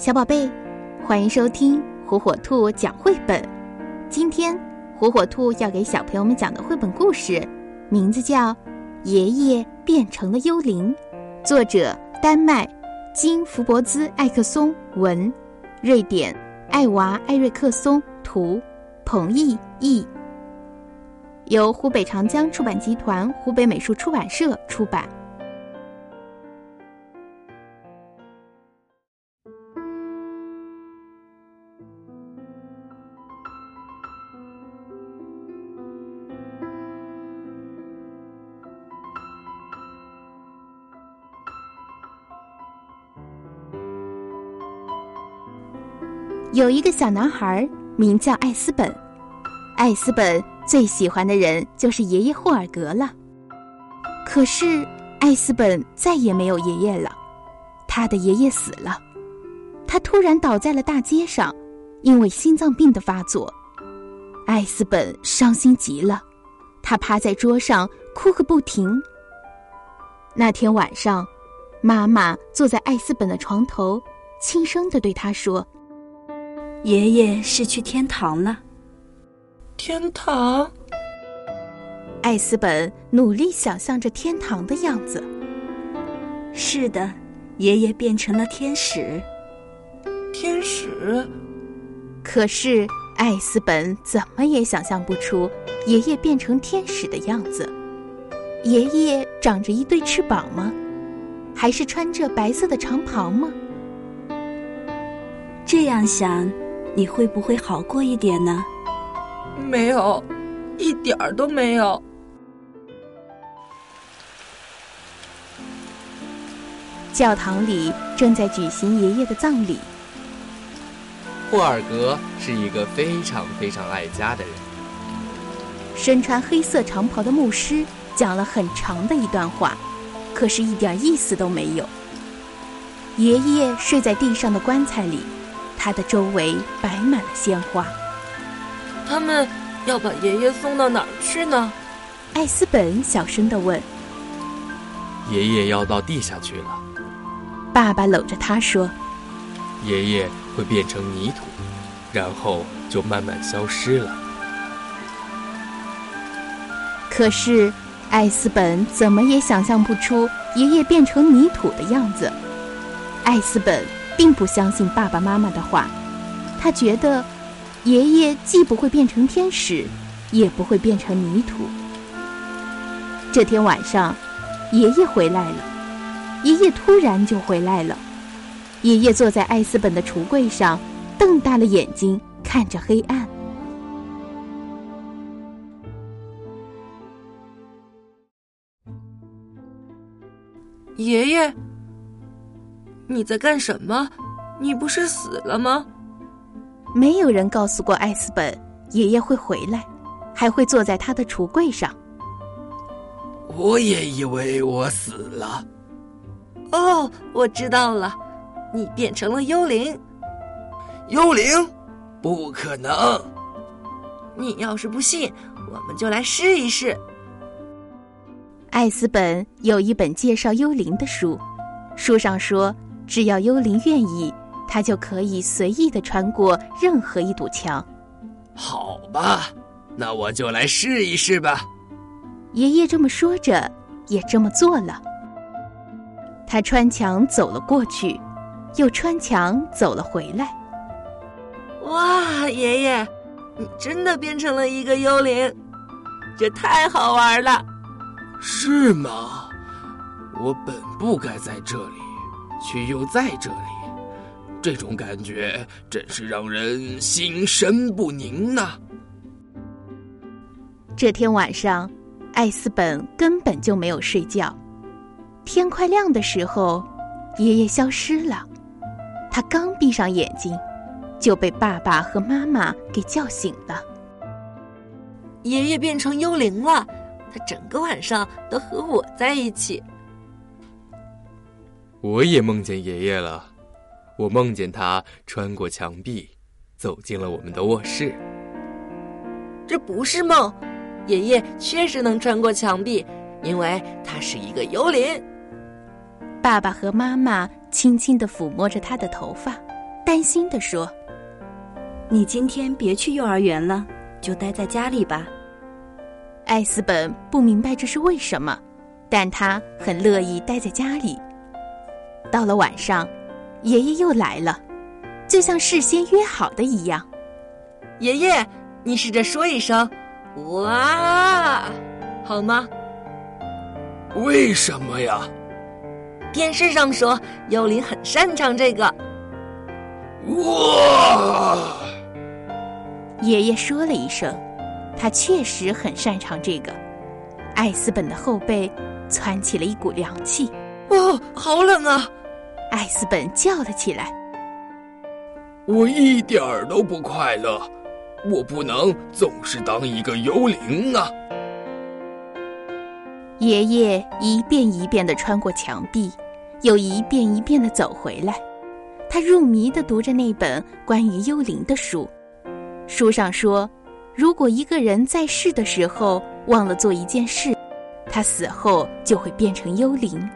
小宝贝，欢迎收听火火兔讲绘本。今天，火火兔要给小朋友们讲的绘本故事，名字叫《爷爷变成了幽灵》，作者丹麦金福伯兹艾克松文，瑞典艾娃艾瑞克松图，彭毅译，由湖北长江出版集团湖北美术出版社出版。有一个小男孩，名叫艾斯本。艾斯本最喜欢的人就是爷爷霍尔格了。可是，艾斯本再也没有爷爷了，他的爷爷死了。他突然倒在了大街上，因为心脏病的发作。艾斯本伤心极了，他趴在桌上哭个不停。那天晚上，妈妈坐在艾斯本的床头，轻声的对他说。爷爷是去天堂了。天堂。艾斯本努力想象着天堂的样子。是的，爷爷变成了天使。天使。可是艾斯本怎么也想象不出爷爷变成天使的样子。爷爷长着一对翅膀吗？还是穿着白色的长袍吗？这样想。你会不会好过一点呢？没有，一点儿都没有。教堂里正在举行爷爷的葬礼。霍尔格是一个非常非常爱家的人。身穿黑色长袍的牧师讲了很长的一段话，可是一点意思都没有。爷爷睡在地上的棺材里。他的周围摆满了鲜花。他们要把爷爷送到哪儿去呢？艾斯本小声的问。爷爷要到地下去了。爸爸搂着他说：“爷爷会变成泥土，然后就慢慢消失了。”可是艾斯本怎么也想象不出爷爷变成泥土的样子。艾斯本。并不相信爸爸妈妈的话，他觉得爷爷既不会变成天使，也不会变成泥土。这天晚上，爷爷回来了。爷爷突然就回来了。爷爷坐在艾斯本的橱柜上，瞪大了眼睛看着黑暗。爷爷。你在干什么？你不是死了吗？没有人告诉过艾斯本，爷爷会回来，还会坐在他的橱柜上。我也以为我死了。哦，我知道了，你变成了幽灵。幽灵？不可能！你要是不信，我们就来试一试。艾斯本有一本介绍幽灵的书，书上说。只要幽灵愿意，他就可以随意的穿过任何一堵墙。好吧，那我就来试一试吧。爷爷这么说着，也这么做了。他穿墙走了过去，又穿墙走了回来。哇，爷爷，你真的变成了一个幽灵，这太好玩了。是吗？我本不该在这里。却又在这里，这种感觉真是让人心神不宁呐。这天晚上，艾斯本根本就没有睡觉。天快亮的时候，爷爷消失了。他刚闭上眼睛，就被爸爸和妈妈给叫醒了。爷爷变成幽灵了，他整个晚上都和我在一起。我也梦见爷爷了，我梦见他穿过墙壁，走进了我们的卧室。这不是梦，爷爷确实能穿过墙壁，因为他是一个幽灵。爸爸和妈妈轻轻的抚摸着他的头发，担心的说：“你今天别去幼儿园了，就待在家里吧。”艾斯本不明白这是为什么，但他很乐意待在家里。到了晚上，爷爷又来了，就像事先约好的一样。爷爷，你试着说一声“哇”，好吗？为什么呀？电视上说幽灵很擅长这个。哇！爷爷说了一声，他确实很擅长这个。艾斯本的后背窜起了一股凉气。哦，好冷啊！艾斯本叫了起来。我一点儿都不快乐，我不能总是当一个幽灵啊！爷爷一遍一遍地穿过墙壁，又一遍一遍地走回来。他入迷地读着那本关于幽灵的书。书上说，如果一个人在世的时候忘了做一件事，他死后就会变成幽灵。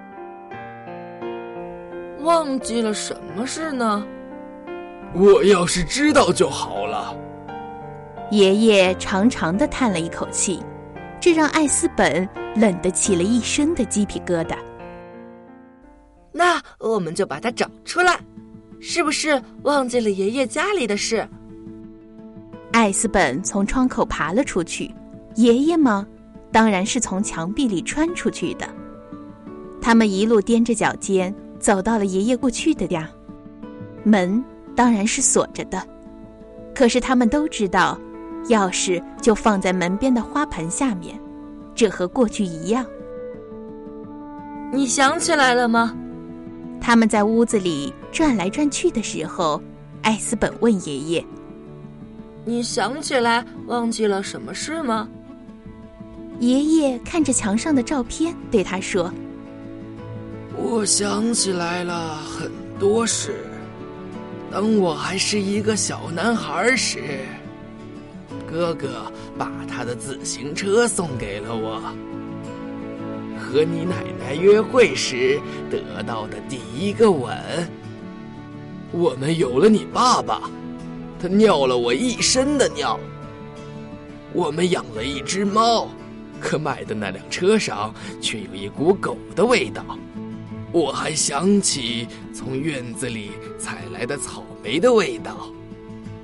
忘记了什么事呢？我要是知道就好了。爷爷长长的叹了一口气，这让艾斯本冷得起了一身的鸡皮疙瘩。那我们就把它找出来，是不是忘记了爷爷家里的事？艾斯本从窗口爬了出去，爷爷吗？当然是从墙壁里穿出去的。他们一路踮着脚尖走到了爷爷过去的地儿，门当然是锁着的，可是他们都知道，钥匙就放在门边的花盆下面，这和过去一样。你想起来了吗？他们在屋子里转来转去的时候，艾斯本问爷爷：“你想起来忘记了什么事吗？”爷爷看着墙上的照片，对他说：“我想起来了很多事。当我还是一个小男孩时，哥哥把他的自行车送给了我。和你奶奶约会时得到的第一个吻。我们有了你爸爸，他尿了我一身的尿。我们养了一只猫。”可买的那辆车上却有一股狗的味道，我还想起从院子里采来的草莓的味道，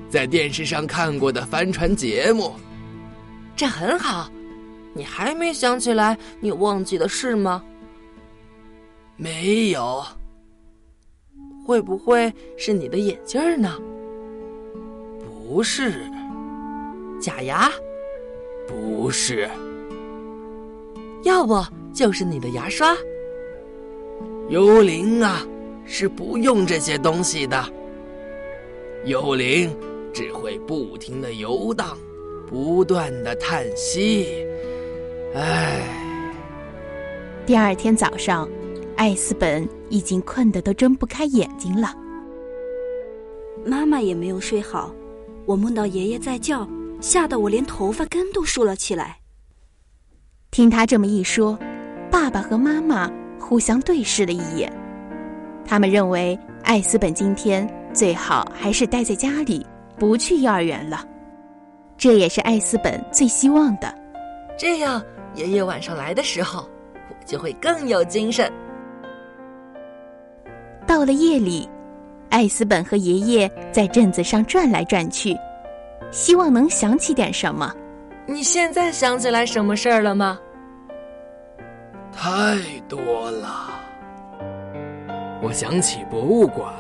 在电视上看过的帆船节目。这很好，你还没想起来你忘记的事吗？没有。会不会是你的眼镜呢？不是。假牙？不是。要不就是你的牙刷。幽灵啊，是不用这些东西的。幽灵只会不停的游荡，不断的叹息。唉。第二天早上，艾斯本已经困得都睁不开眼睛了。妈妈也没有睡好，我梦到爷爷在叫，吓得我连头发根都竖了起来。听他这么一说，爸爸和妈妈互相对视了一眼。他们认为艾斯本今天最好还是待在家里，不去幼儿园了。这也是艾斯本最希望的。这样，爷爷晚上来的时候，我就会更有精神。到了夜里，艾斯本和爷爷在镇子上转来转去，希望能想起点什么。你现在想起来什么事儿了吗？太多了。我想起博物馆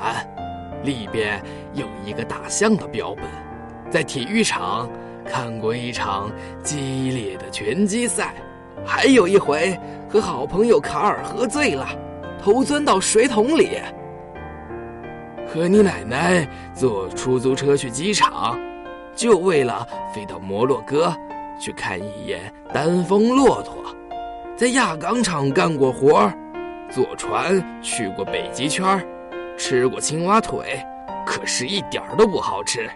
里边有一个大象的标本，在体育场看过一场激烈的拳击赛，还有一回和好朋友卡尔喝醉了，头钻到水桶里。和你奶奶坐出租车去机场，就为了飞到摩洛哥。去看一眼丹峰骆驼，在轧钢厂干过活坐船去过北极圈吃过青蛙腿，可是一点儿都不好吃。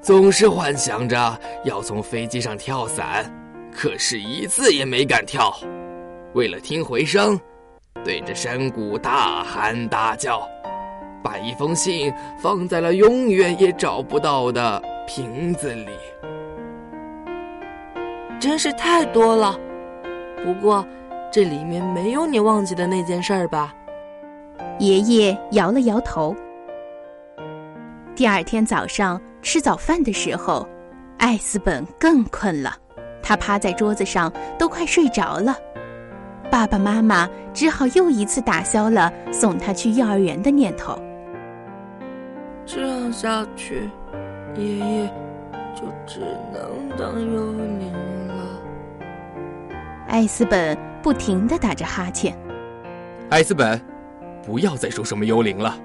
总是幻想着要从飞机上跳伞，可是一次也没敢跳。为了听回声，对着山谷大喊大叫，把一封信放在了永远也找不到的瓶子里。真是太多了。不过，这里面没有你忘记的那件事儿吧？爷爷摇了摇头。第二天早上吃早饭的时候，艾斯本更困了，他趴在桌子上都快睡着了。爸爸妈妈只好又一次打消了送他去幼儿园的念头。这样下去，爷爷就只能当幽灵了。艾斯本不停的打着哈欠。艾斯本，不要再说什么幽灵了。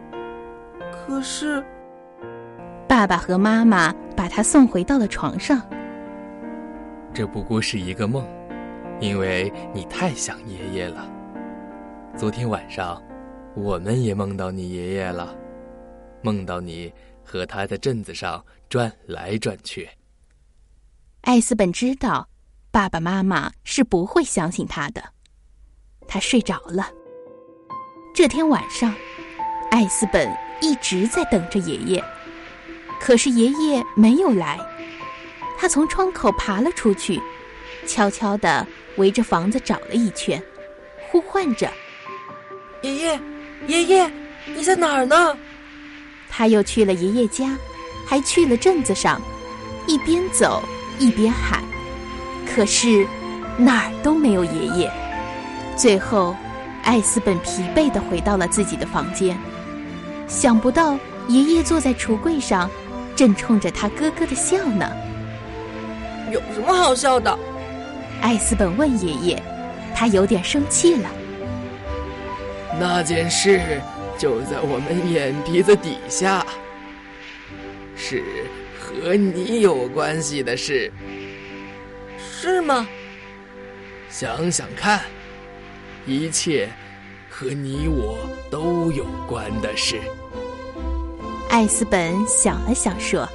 可是，爸爸和妈妈把他送回到了床上。这不过是一个梦，因为你太想爷爷了。昨天晚上，我们也梦到你爷爷了，梦到你和他在镇子上转来转去。艾斯本知道。爸爸妈妈是不会相信他的。他睡着了。这天晚上，艾斯本一直在等着爷爷，可是爷爷没有来。他从窗口爬了出去，悄悄地围着房子找了一圈，呼唤着：“爷爷，爷爷，你在哪儿呢？”他又去了爷爷家，还去了镇子上，一边走一边喊。可是，哪儿都没有爷爷。最后，艾斯本疲惫地回到了自己的房间。想不到，爷爷坐在橱柜上，正冲着他咯咯的笑呢。有什么好笑的？艾斯本问爷爷。他有点生气了。那件事就在我们眼皮子底下，是和你有关系的事。是吗？想想看，一切和你我都有关的事。艾斯本想了想说：“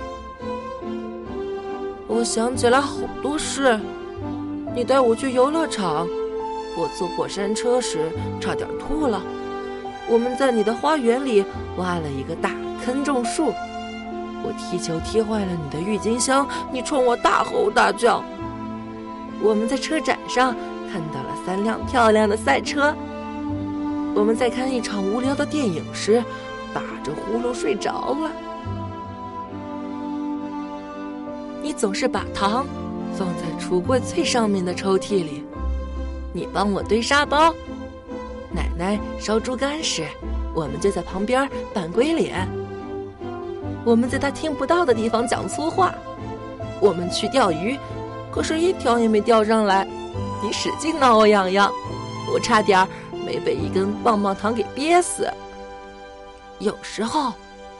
我想起来好多事。你带我去游乐场，我坐过山车时差点吐了。我们在你的花园里挖了一个大坑种树。我踢球踢坏了你的郁金香，你冲我大吼大叫。”我们在车展上看到了三辆漂亮的赛车。我们在看一场无聊的电影时，打着呼噜睡着了。你总是把糖放在橱柜最上面的抽屉里。你帮我堆沙包。奶奶烧猪肝时，我们就在旁边扮鬼脸。我们在他听不到的地方讲粗话。我们去钓鱼。可是，一条也没钓上来。你使劲挠我痒痒，我差点没被一根棒棒糖给憋死。有时候，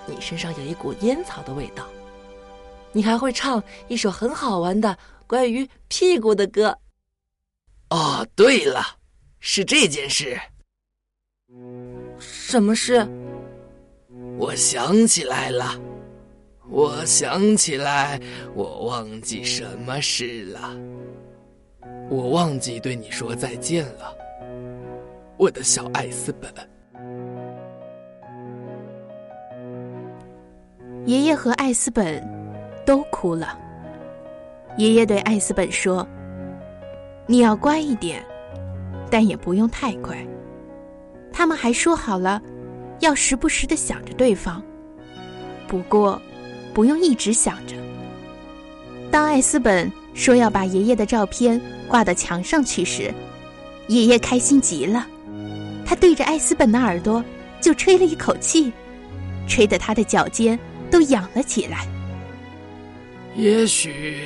你身上有一股烟草的味道。你还会唱一首很好玩的关于屁股的歌。哦，对了，是这件事。什么事？我想起来了。我想起来，我忘记什么事了。我忘记对你说再见了，我的小艾斯本。爷爷和艾斯本都哭了。爷爷对艾斯本说：“你要乖一点，但也不用太乖。”他们还说好了，要时不时的想着对方。不过。不用一直想着。当艾斯本说要把爷爷的照片挂到墙上去时，爷爷开心极了。他对着艾斯本的耳朵就吹了一口气，吹得他的脚尖都痒了起来。也许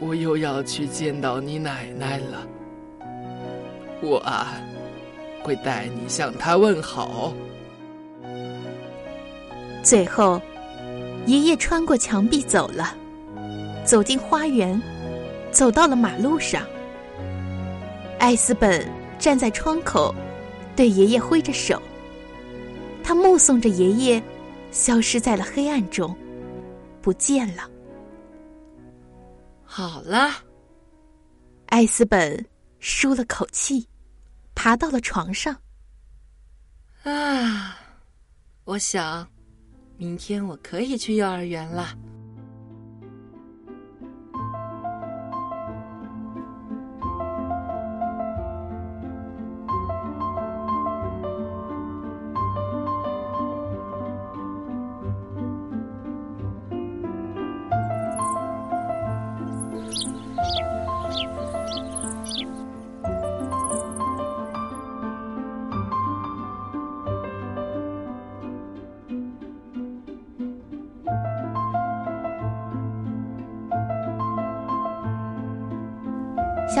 我又要去见到你奶奶了。我啊，会带你向她问好。最后。爷爷穿过墙壁走了，走进花园，走到了马路上。艾斯本站在窗口，对爷爷挥着手。他目送着爷爷消失在了黑暗中，不见了。好了，艾斯本舒了口气，爬到了床上。啊，我想，明天我可以去幼儿园了。